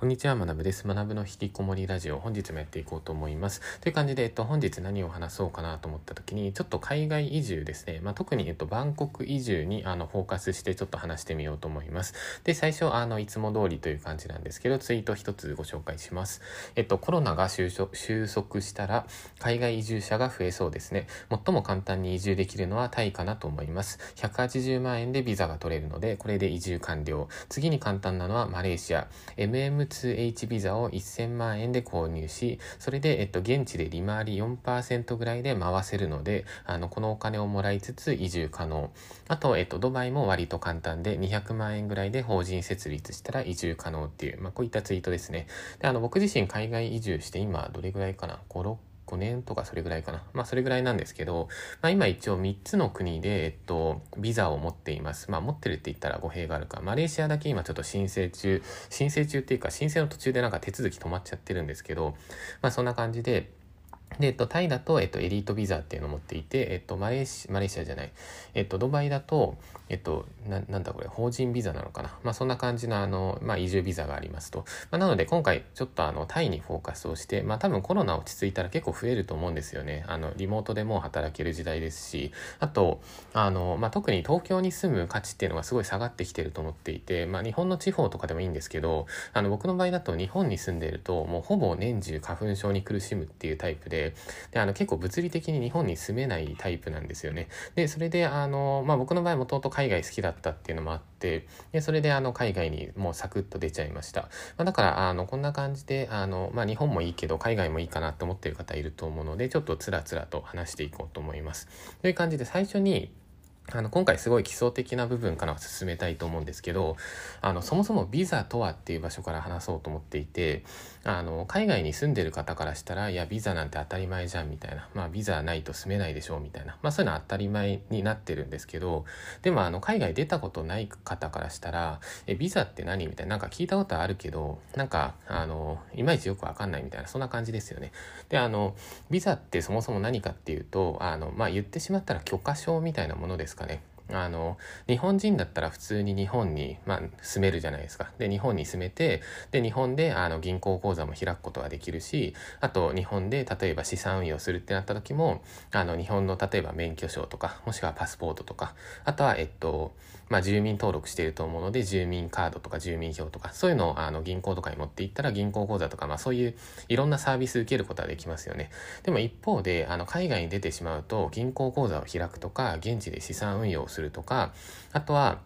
こんにちは、学部です。学部の引きこもりラジオ、本日もやっていこうと思います。という感じで、えっと、本日何を話そうかなと思った時に、ちょっと海外移住ですね。まあ、特に、えっと、バンコク移住に、あの、フォーカスしてちょっと話してみようと思います。で、最初、あの、いつも通りという感じなんですけど、ツイート一つご紹介します。えっと、コロナが収束したら、海外移住者が増えそうですね。最も簡単に移住できるのはタイかなと思います。180万円でビザが取れるので、これで移住完了。次に簡単なのはマレーシア。MM 2H ビザザを1000万円で購入し、それで、えっと、現地で利回り4%ぐらいで回せるので、あの、このお金をもらいつつ移住可能。あと、えっと、ドバイも割と簡単で、200万円ぐらいで法人設立したら移住可能っていう、まあ、こういったツイートですね。で、あの、僕自身海外移住して今、どれぐらいかな ?5、6 5年とかそれぐらいかな。まあそれぐらいなんですけど、まあ今一応3つの国で、えっと、ビザを持っています。まあ持ってるって言ったら語弊があるか。マレーシアだけ今ちょっと申請中、申請中っていうか申請の途中でなんか手続き止まっちゃってるんですけど、まあそんな感じで、で、えっと、タイだと、えっと、エリートビザっていうのを持っていて、えっと、マレーシ、マレーシアじゃない、えっと、ドバイだと、えっと、な、なんだこれ、法人ビザなのかな。まあ、そんな感じの、あの、まあ、移住ビザがありますと。まあ、なので、今回、ちょっと、あの、タイにフォーカスをして、まあ、多分コロナ落ち着いたら結構増えると思うんですよね。あの、リモートでも働ける時代ですし、あと、あの、まあ、特に東京に住む価値っていうのがすごい下がってきてると思っていて、まあ、日本の地方とかでもいいんですけど、あの、僕の場合だと日本に住んでいると、もうほぼ年中花粉症に苦しむっていうタイプで、で、あの、結構物理的に日本に住めないタイプなんですよね。で、それで、あの、まあ、僕の場合もともと海外好きだったっていうのもあって、で、それであの海外にもうサクッと出ちゃいました。まあ、だから、あの、こんな感じで、あの、まあ、日本もいいけど海外もいいかなって思ってる方いると思うので、ちょっとつらつらと話していこうと思います。という感じで最初に、あの、今回すごい基礎的な部分から進めたいと思うんですけど、あの、そもそもビザとはっていう場所から話そうと思っていて、あの、海外に住んでる方からしたら、いや、ビザなんて当たり前じゃんみたいな、まあ、ビザないと住めないでしょうみたいな、まあ、そういうのは当たり前になってるんですけど、でも、あの、海外出たことない方からしたら、え、ビザって何みたいな、なんか聞いたことあるけど、なんか、あの、いまいちよくわかんないみたいな、そんな感じですよね。で、あの、ビザってそもそも何かっていうと、あの、まあ、言ってしまったら許可証みたいなものですかね。あの、日本人だったら普通に日本に、まあ、住めるじゃないですか。で、日本に住めて、で、日本で、あの、銀行口座も開くことができるし、あと、日本で、例えば資産運用するってなった時も、あの、日本の、例えば免許証とか、もしくはパスポートとか、あとは、えっと、まあ、住民登録していると思うので、住民カードとか住民票とか、そういうのを、あの、銀行とかに持っていったら、銀行口座とか、まあ、そういう、いろんなサービス受けることはできますよね。でも一方で、あの、海外に出てしまうと、銀行口座を開くとか、現地で資産運用をするとか、あとは、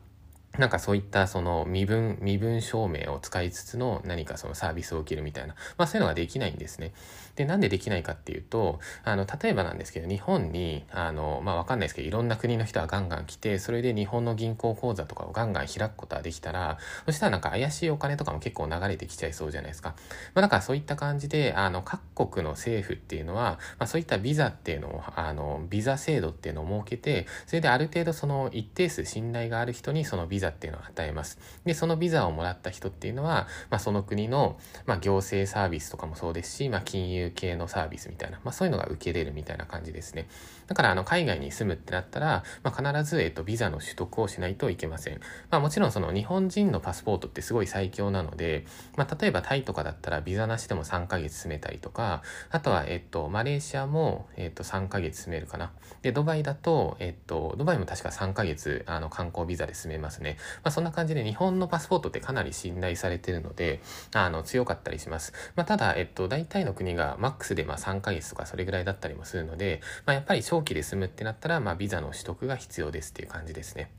なんかそういったその身分、身分証明を使いつつの何かそのサービスを受けるみたいな、まあそういうのができないんですね。で、なんでできないかっていうと、あの、例えばなんですけど、日本に、あの、まあわかんないですけど、いろんな国の人がガンガン来て、それで日本の銀行口座とかをガンガン開くことができたら、そしたらなんか怪しいお金とかも結構流れてきちゃいそうじゃないですか。まあだからそういった感じで、あの、各国の政府っていうのは、まあそういったビザっていうのを、あの、ビザ制度っていうのを設けて、それである程度その一定数信頼がある人にそのビザザっていうのを与えます。で、そのビザをもらった人っていうのは、まあその国の、まあ行政サービスとかもそうですし、まあ金融系のサービスみたいな、まあそういうのが受けれるみたいな感じですね。だからあの海外に住むってなったら、まあ必ず、えっと、ビザの取得をしないといけません。まあもちろんその日本人のパスポートってすごい最強なので、まあ例えばタイとかだったらビザなしでも3ヶ月住めたりとか、あとはえっと、マレーシアもえっと3ヶ月住めるかな。で、ドバイだと、えっと、ドバイも確か3ヶ月あの観光ビザで住めますね。まあそんな感じで日本のパスポートってかなり信頼されてるので、あの強かったりします。まあただ、えっと、大体の国がマックスでまあ3ヶ月とかそれぐらいだったりもするので、まあ、やっぱり長期で住むってなったら、まあ、ビザの取得が必要ですっていう感じですね。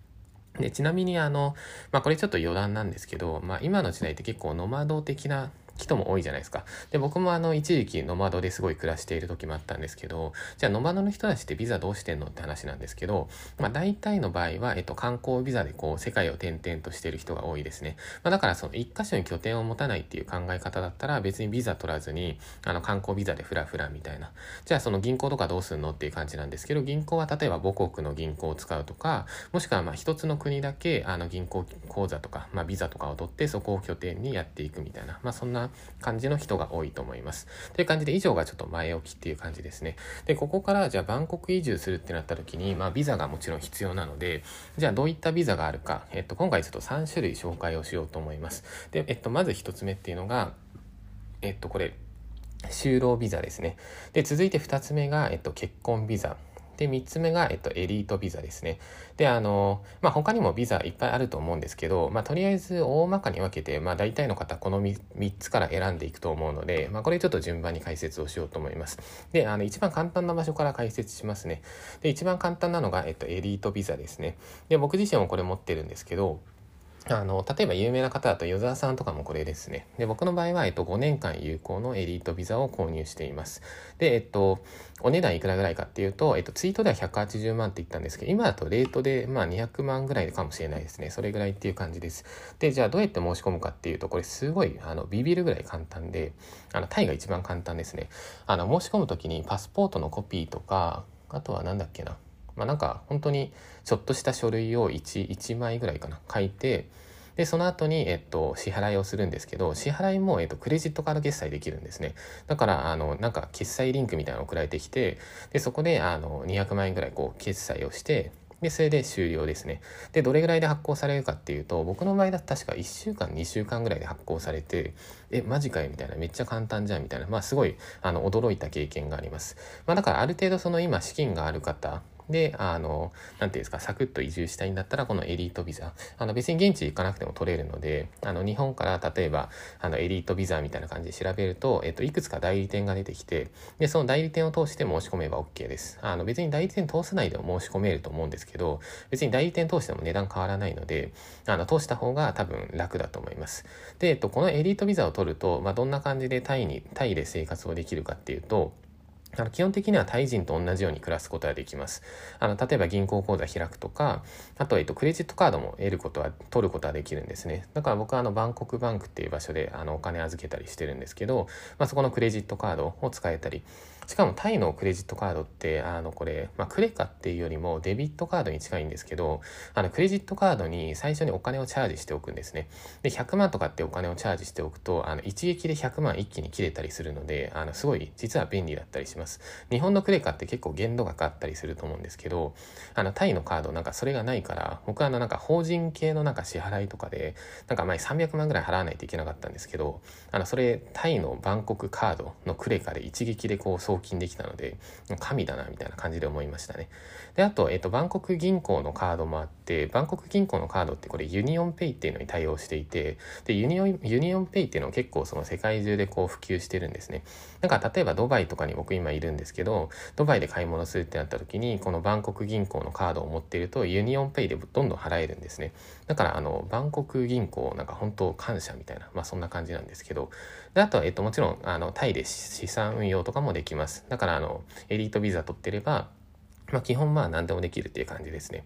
で、ちなみにあの、まあ、これちょっと余談なんですけど、まあ、今の時代って結構ノマド的な人も多いじゃないですか。で、僕もあの、一時期ノマドですごい暮らしている時もあったんですけど、じゃあノマドの人たちってビザどうしてんのって話なんですけど、まあ大体の場合は、えっと、観光ビザでこう、世界を転々としてる人が多いですね。まあだからその一箇所に拠点を持たないっていう考え方だったら、別にビザ取らずに、あの、観光ビザでフラフラみたいな。じゃあその銀行とかどうすんのっていう感じなんですけど、銀行は例えば母国の銀行を使うとか、もしくはまあ一つの国だけ、あの、銀行口座とか、まあビザとかを取って、そこを拠点にやっていくみたいな。まあそんな感じの人が多いと思います。という感じで以上がちょっと前置きっていう感じですね。で、ここからじゃあバンコク移住するってなった時に、まあビザがもちろん必要なので、じゃあどういったビザがあるか、えっと今回ちょっと3種類紹介をしようと思います。で、えっとまず1つ目っていうのが、えっとこれ、就労ビザですね。で、続いて2つ目が、えっと、結婚ビザ。で、3つ目が、えっと、エリートビザですね。で、あの、まあ、他にもビザいっぱいあると思うんですけど、まあ、とりあえず大まかに分けて、まあ、大体の方、この 3, 3つから選んでいくと思うので、まあ、これちょっと順番に解説をしようと思います。で、あの、一番簡単な場所から解説しますね。で、一番簡単なのが、えっと、エリートビザですね。で、僕自身もこれ持ってるんですけど、あの、例えば有名な方だと与沢さんとかもこれですね。で、僕の場合は、えっと、5年間有効のエリートビザを購入しています。で、えっと、お値段いくらぐらいかっていうと、えっと、ツイートでは180万って言ったんですけど、今だとレートで、まあ、200万ぐらいかもしれないですね。それぐらいっていう感じです。で、じゃあどうやって申し込むかっていうと、これすごい、あの、ビビるぐらい簡単で、あの、タイが一番簡単ですね。あの、申し込むときにパスポートのコピーとか、あとは何だっけな。まあ、なんか、本当に、ちょっとした書類を1、1枚ぐらいかな、書いて、で、その後に、えっと、支払いをするんですけど、支払いも、えっと、クレジットカード決済できるんですね。だから、あの、なんか、決済リンクみたいなの送られてきて、で、そこで、あの、200万円ぐらい、こう、決済をして、で、それで終了ですね。で、どれぐらいで発行されるかっていうと、僕の場合だと確か1週間、2週間ぐらいで発行されて、え、マジかよみたいな、めっちゃ簡単じゃんみたいな、まあすごい、あの、驚いた経験があります。まあだからある程度その今資金がある方、で、あの、なんていうんですか、サクッと移住したいんだったら、このエリートビザ。あの、別に現地行かなくても取れるので、あの、日本から例えば、あの、エリートビザみたいな感じで調べると、えっと、いくつか代理店が出てきて、で、その代理店を通して申し込めば OK です。あの、別に代理店通さないでも申し込めると思うんですけど、別に代理店通しても値段変わらないので、あの、通した方が多分楽だと思います。で、えっと、このエリートビザを取ると、まあ、どんな感じでタイに、タイで生活をできるかっていうと、あの基本的にはタイ人と同じように暮らすことができます。あの例えば銀行口座開くとか、あと,、えっとクレジットカードも得ることは、取ることはできるんですね。だから僕はあのバンコクバンクっていう場所であのお金預けたりしてるんですけど、まあ、そこのクレジットカードを使えたり、しかもタイのクレジットカードって、あの、これ、まあ、クレカっていうよりもデビットカードに近いんですけど、あの、クレジットカードに最初にお金をチャージしておくんですね。で、100万とかってお金をチャージしておくと、あの、一撃で100万一気に切れたりするので、あの、すごい、実は便利だったりします。日本のクレカって結構限度がかかったりすると思うんですけど、あの、タイのカードなんかそれがないから、僕はあの、なんか法人系のなんか支払いとかで、なんか前300万ぐらい払わないといけなかったんですけど、あの、それ、タイのバンコクカードのクレカで一撃でこう送金できたので、神だなみたいな感じで思いましたね。で、あと、えっと、バンコク銀行のカードもあって、バンコク銀行のカードってこれ UnionPay っていうのに対応していて、で、 Union、UnionPay っていうのは結構その世界中でこう普及してるんですね。なんか例えばドバイとかに僕今いるんですけど、ドバイで買い物するってなった時に、このバンコク銀行のカードを持っていると UnionPay でどんどん払えるんですね。だからあの、バンコク銀行なんか本当感謝みたいな、まあそんな感じなんですけど、で、あとは、えっと、もちろん、あの、タイで資産運用とかもできます。だから、あの、エリートビザ取ってれば、まあ、基本まあ何でもできるっていう感じですね。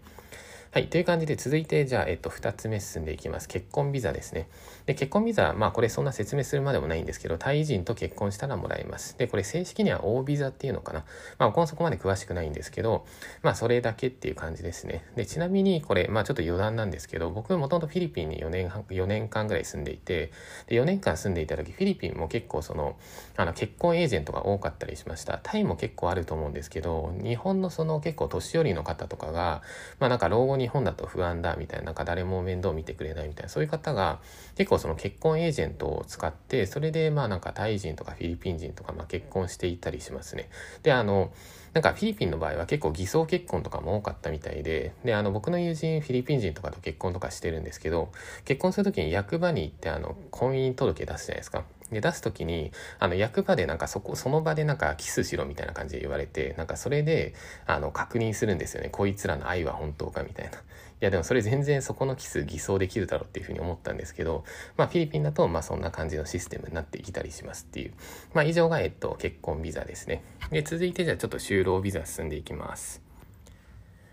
はい。という感じで続いて、じゃあ、えっと、二つ目進んでいきます。結婚ビザですね。で、結婚ビザ、まあ、これそんな説明するまでもないんですけど、タイ人と結婚したらもらえます。で、これ正式には O ビザっていうのかな。まあ、僕もそこまで詳しくないんですけど、まあ、それだけっていう感じですね。で、ちなみにこれ、まあ、ちょっと余談なんですけど、僕もともとフィリピンに4年半、4年間ぐらい住んでいて、で、4年間住んでいた時、フィリピンも結構その、あの、結婚エージェントが多かったりしました。タイも結構あると思うんですけど、日本のその結構年寄りの方とかが、まあ、なんか老後に日本だと不安だみたいな、なんか誰も面倒見てくれないみたいな、そういう方が結構その結婚エージェントを使って、それでまあなんかタイ人とかフィリピン人とかまあ結婚していったりしますね。で、あの、なんかフィリピンの場合は結構偽装結婚とかも多かったみたいで、で、あの僕の友人フィリピン人とかと結婚とかしてるんですけど、結婚するときに役場に行ってあの婚姻届出すじゃないですか。で、出すときに、あの、役場でなんかそこ、その場でなんかキスしろみたいな感じで言われて、なんかそれで、あの、確認するんですよね。こいつらの愛は本当かみたいな。いや、でもそれ全然そこのキス偽装できるだろうっていうふうに思ったんですけど、まあ、フィリピンだと、まあ、そんな感じのシステムになってきたりしますっていう。まあ、以上が、えっと、結婚ビザですね。で、続いてじゃあちょっと就労ビザ進んでいきます。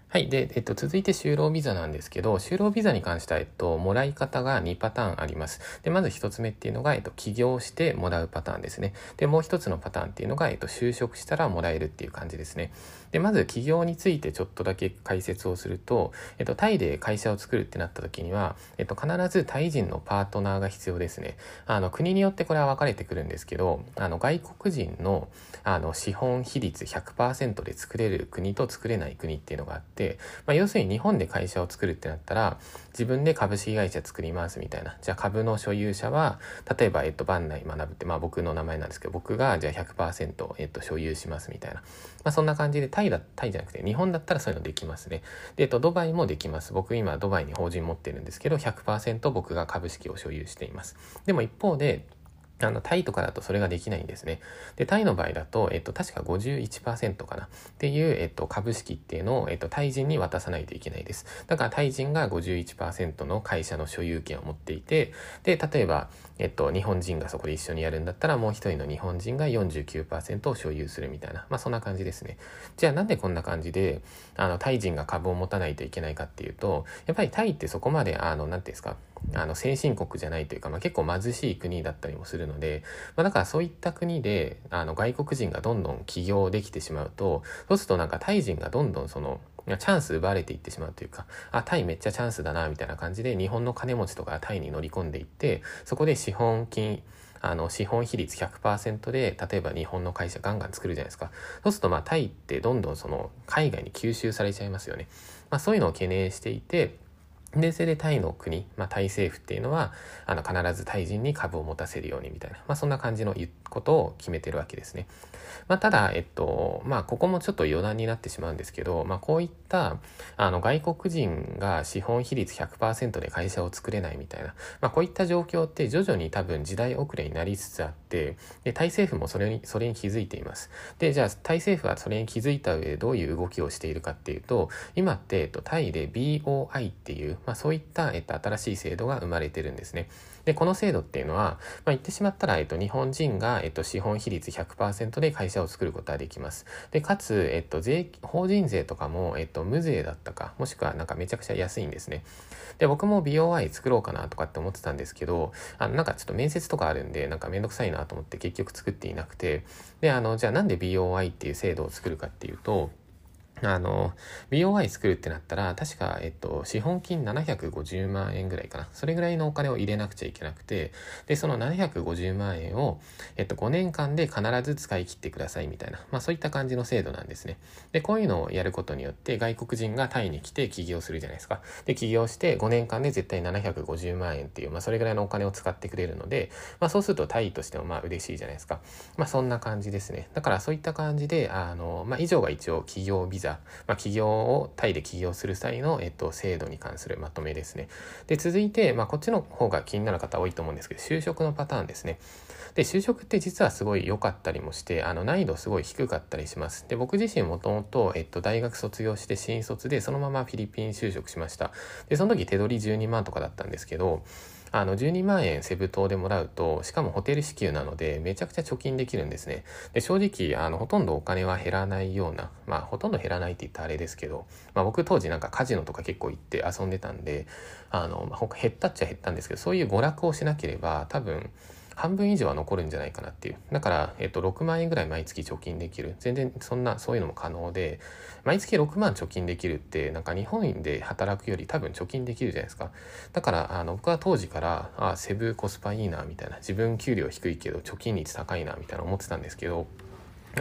はい。で、えっと、続いて就労ビザなんですけど、就労ビザに関しては、えっと、もらい方が2パターンあります。で、まず1つ目っていうのが、えっと、起業してもらうパターンですね。で、もう1つのパターンっていうのが、えっと、就職したらもらえるっていう感じですね。で、まず起業についてちょっとだけ解説をすると、えっと、タイで会社を作るってなった時には、えっと、必ずタイ人のパートナーが必要ですね。あの、国によってこれは分かれてくるんですけど、あの、外国人の、あの、資本比率100%で作れる国と作れない国っていうのがあって、まあ、要するに日本で会社を作るってなったら、自分で株式会社作りますみたいな。じゃあ株の所有者は、例えば、えっと、万内学ぶって、まあ僕の名前なんですけど、僕がじゃあ100%、えっと、所有しますみたいな。まあそんな感じで、タイだ、タイじゃなくて、日本だったらそういうのできますね。で、えっと、ドバイもできます。僕今、ドバイに法人持ってるんですけど、100%僕が株式を所有しています。でも一方で、あの、タイとかだとそれができないんですね。で、タイの場合だと、えっと、確か51%かなっていう、えっと、株式っていうのを、えっと、タイ人に渡さないといけないです。だからタイ人が51%の会社の所有権を持っていて、で、例えば、えっと、日本人がそこで一緒にやるんだったら、もう一人の日本人が49%を所有するみたいな、まあそんな感じですね。じゃあなんでこんな感じで、あの、タイ人が株を持たないといけないかっていうと、やっぱりタイってそこまで、あの、なんていうんですか、あの先進国じゃないというか、まあ、結構貧しい国だったりもするので、まあ、だからそういった国であの外国人がどんどん起業できてしまうとそうするとなんかタイ人がどんどんそのチャンス奪われていってしまうというか、あ、タイめっちゃチャンスだな、みたいな感じで、日本の金持ちとかタイに乗り込んでいって、そこで資本金、あの、資本比率100%で、例えば日本の会社ガンガン作るじゃないですか。そうすると、まあ、タイってどんどんその、海外に吸収されちゃいますよね。まあ、そういうのを懸念していて、で、それでタイの国、まあ、タイ政府っていうのは、あの、必ずタイ人に株を持たせるようにみたいな、まあ、そんな感じのことを決めてるわけですね。まあ、ただ、えっと、まあ、ここもちょっと余談になってしまうんですけど、まあ、こういった、あの、外国人が資本比率100%で会社を作れないみたいな、まあ、こういった状況って徐々に多分時代遅れになりつつあって、で、タイ政府もそれに、それに気づいています。で、じゃあ、タイ政府はそれに気づいた上でどういう動きをしているかっていうと、今って、えっと、タイで BOI っていう、まあ、そういった、えっと、新しい制度が生まれてるんですね。で、この制度っていうのは、まあ、言ってしまったら、えっと、日本人が、えっと、資本比率100%で会社を作ることができます。で、かつ、えっと、税、法人税とかも、えっと、無税だったか、もしくはなんかめちゃくちゃ安いんですね。で、僕も BOI 作ろうかなとかって思ってたんですけど、あの、なんかちょっと面接とかあるんで、なんかめんどくさいなと思って結局作っていなくて、で、あの、じゃあなんで BOI っていう制度を作るかっていうと、あの、BOI 作るってなったら、確か、えっと、資本金750万円ぐらいかな。それぐらいのお金を入れなくちゃいけなくて、で、その750万円を、えっと、5年間で必ず使い切ってくださいみたいな、まあそういった感じの制度なんですね。で、こういうのをやることによって、外国人がタイに来て起業するじゃないですか。で、起業して5年間で絶対750万円っていう、まあそれぐらいのお金を使ってくれるので、まあそうするとタイとしてもまあ嬉しいじゃないですか。まあそんな感じですね。だからそういった感じで、あの、まあ以上が一応企業ビザザ、まあ、起業をタイで起業する際の、えっと、制度に関するまとめですね。で、続いて、まあ、こっちの方が気になる方多いと思うんですけど、就職のパターンですね。で、就職って実はすごい良かったりもして、あの、難易度すごい低かったりします。で、僕自身もともと、えっと、大学卒業して新卒で、そのままフィリピン就職しました。で、その時手取り12万とかだったんですけど、あの、12万円セブ島でもらうと、しかもホテル支給なので、めちゃくちゃ貯金できるんですね。で、正直、あの、ほとんどお金は減らないような、まあ、ほとんど減らないって言ったらあれですけど、まあ、僕当時なんかカジノとか結構行って遊んでたんで、あの、まあ、減ったっちゃ減ったんですけど、そういう娯楽をしなければ、多分、半分以上は残るんじゃないかなっていう。だから、えっと、6万円ぐらい毎月貯金できる。全然そんな、そういうのも可能で、毎月6万貯金できるって、なんか日本で働くより多分貯金できるじゃないですか。だから、あの、僕は当時から、あ、セブコスパいいな、みたいな。自分給料低いけど貯金率高いな、みたいな思ってたんですけど、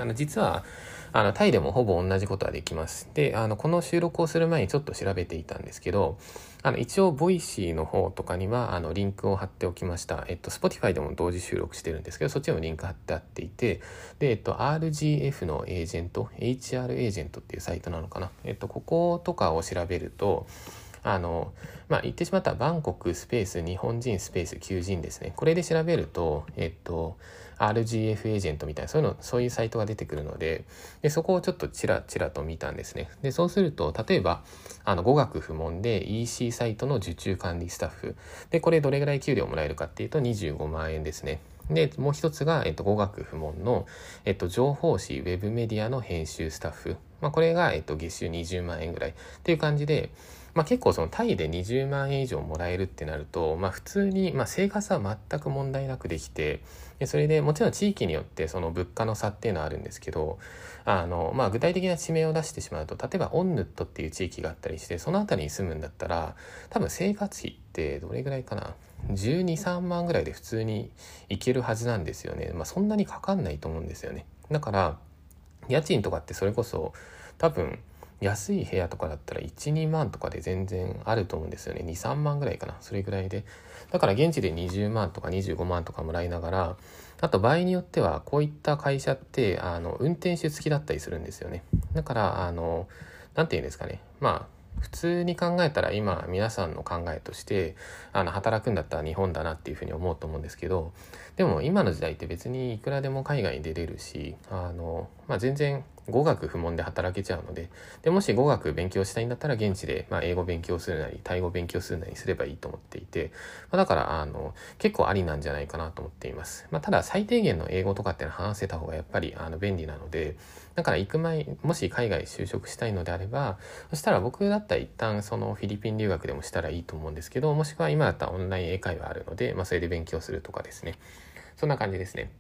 あの、実は、あの、タイでもほぼ同じことはできます。で、あの、この収録をする前にちょっと調べていたんですけど、あの、一応、ボイシーの方とかには、あの、リンクを貼っておきました。えっと、Spotify でも同時収録してるんですけど、そっちのリンク貼ってあっていて、で、えっと、RGF のエージェント、HR エージェントっていうサイトなのかな。えっと、こことかを調べると、あの、まあ、言ってしまったバンコクスペース日本人スペース求人ですね。これで調べると、えっと、RGF エージェントみたいな、そういうの、そういうサイトが出てくるので、で、そこをちょっとチラチラと見たんですね。で、そうすると、例えば、あの、語学不問で EC サイトの受注管理スタッフ。で、これどれぐらい給料もらえるかっていうと25万円ですね。で、もう一つが、えっと、語学不問の、えっと、情報誌ウェブメディアの編集スタッフ。まあ、これが、えっと、月収20万円ぐらいっていう感じで、まあ、結構そのタイで20万円以上もらえるってなると、まあ、普通に、ま、生活は全く問題なくできてでそれでもちろん地域によってその物価の差っていうのはあるんですけどあの、まあ、具体的な地名を出してしまうと例えばオンヌットっていう地域があったりしてその辺りに住むんだったら多分生活費ってどれぐらいかな？123万ぐらいで普通に行けるはずなんですよね、まあ、そんなにかかんないと思うんですよね。だから家賃とかってそれこそ多分安い部屋とかだったら12万とかで全然あると思うんですよね。23万ぐらいかな。それぐらいで。だから現地で20万とか25万とかもらいながらあと場合によってはこういった会社ってあの運転手付きだったりするんですよね。だからあの何て言うんですかね。まあ普通に考えたら今皆さんの考えとしてあの働くんだったら日本だなっていうふうに思うと思うんですけどでも今の時代って別にいくらでも海外に出れるしあの、まあ、全然語学不問で働けちゃうのででもし語学勉強したいんだったら現地で、まあ、英語勉強するなりタイ語勉強するなりすればいいと思っていて、まあ、だからあの結構ありなんじゃないかなと思っています、まあ、ただ最低限の英語とかっての話せた方がやっぱりあの便利なのでだから行く前もし海外就職したいのであればそしたら僕だったら一旦そのフィリピン留学でもしたらいいと思うんですけどもしくは今だったらオンライン英会話あるので、まあ、それで勉強するとかですねそんな感じですね。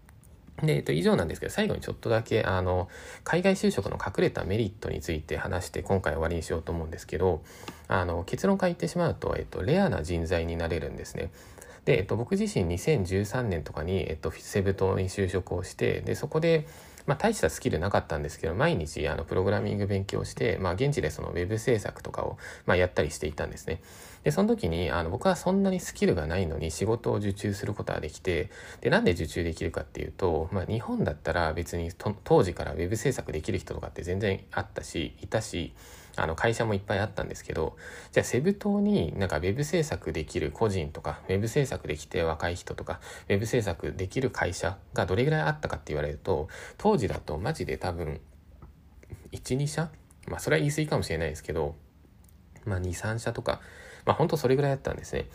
で、えっと、以上なんですけど、最後にちょっとだけ、あの、海外就職の隠れたメリットについて話して、今回終わりにしようと思うんですけど、あの、結論から言ってしまうと、えっと、レアな人材になれるんですね。で、えっと、僕自身2013年とかに、えっと、セブ島に就職をして、で、そこで、まあ、大したスキルなかったんですけど毎日あのプログラミング勉強して、まあ、現地でそのウェブ制作とかを、まあ、やったりしていたんですね。でその時にあの僕はそんなにスキルがないのに仕事を受注することはできてでなんで受注できるかっていうと、まあ、日本だったら別に当時からウェブ制作できる人とかって全然あったしいたしあの会社もいっぱいあったんですけどじゃあセブ島になんか web 制作できる個人とか web 制作できて若い人とか web 制作できる会社がどれぐらいあったかって言われると当時だとマジで多分12社まあそれは言い過ぎかもしれないですけどまあ23社とかまあ本当それぐらいだったんですね。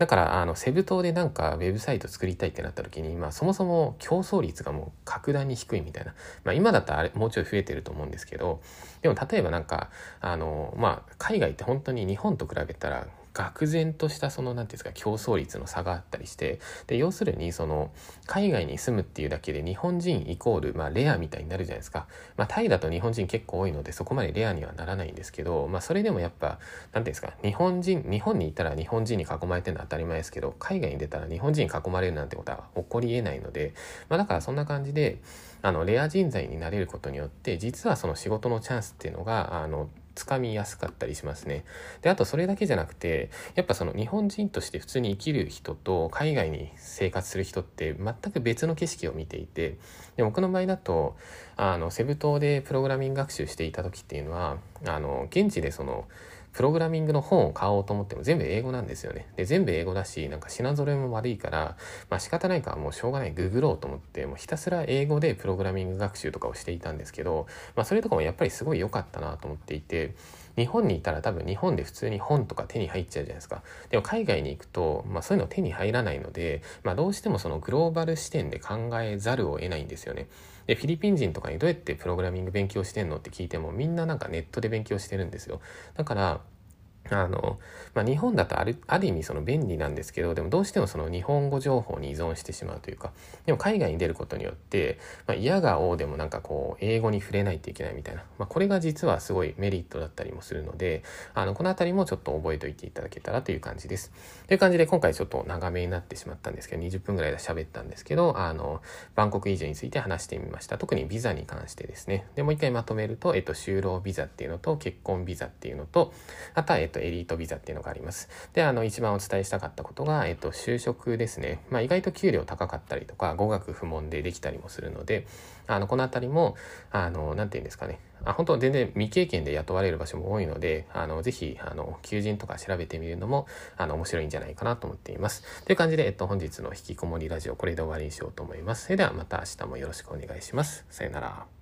だからあのセブ島でなんかウェブサイト作りたいってなった時に、まあ、そもそも競争率がもう格段に低いみたいな、まあ、今だったらあれもうちょい増えてると思うんですけどでも例えばなんかあの、まあ、海外って本当に日本と比べたら愕然としたその何て言うんですか競争率の差があったりしてで要するにその海外に住むっていうだけで日本人イコール、まあ、レアみたいになるじゃないですか、まあ、タイだと日本人結構多いのでそこまでレアにはならないんですけど、まあ、それでもやっぱ何て言うんですか日本人日本にいたら日本人に囲まれてるのは当たり前ですけど海外に出たら日本人に囲まれるなんてことは起こりえないので、まあ、だからそんな感じであのレア人材になれることによって実はその仕事のチャンスっていうのがあのつかみやすかったりしますね。であとそれだけじゃなくてやっぱその日本人として普通に生きる人と海外に生活する人って全く別の景色を見ていてで僕の場合だとあのセブ島でプログラミング学習していた時っていうのはあの現地でそのプログラミングの本を買おうと思っても全部英語なんですよね。で、全部英語だし、なんか品揃えも悪いから、まあ仕方ないからもうしょうがない、ググろうと思って、もうひたすら英語でプログラミング学習とかをしていたんですけど、まあそれとかもやっぱりすごい良かったなと思っていて、日本にいたら多分日本で普通に本とか手に入っちゃうじゃないですか。でも海外に行くと、まあそういうの手に入らないので、まあどうしてもそのグローバル視点で考えざるを得ないんですよね。で、フィリピン人とかにどうやってプログラミング勉強してんのって聞いてもみんななんかネットで勉強してるんですよ。だから、あの、まあ、日本だとあるある意味その便利なんですけどでもどうしてもその日本語情報に依存してしまうというかでも海外に出ることによって、まあ、嫌が王でもなんかこう英語に触れないといけないみたいな、まあ、これが実はすごいメリットだったりもするのであのこの辺りもちょっと覚えておいていただけたらという感じです。という感じで今回ちょっと長めになってしまったんですけど20分ぐらいで喋ったんですけどあのバンコク移住について話してみました特にビザに関してですねでもう一回まとめると、えっと、就労ビザっていうのと結婚ビザっていうのとあとは、えっと、エリートビザっていうのがあります。で、あの、一番お伝えしたかったことが、えっと、就職ですね。まあ、意外と給料高かったりとか、語学不問でできたりもするので、あの、この辺りも、あの、なんて言うんですかね。あ本当全然未経験で雇われる場所も多いので、あの、ぜひ、あの、求人とか調べてみるのも、あの、面白いんじゃないかなと思っています。という感じで、えっと、本日の引きこもりラジオ、これで終わりにしようと思います。それではまた明日もよろしくお願いします。さよなら。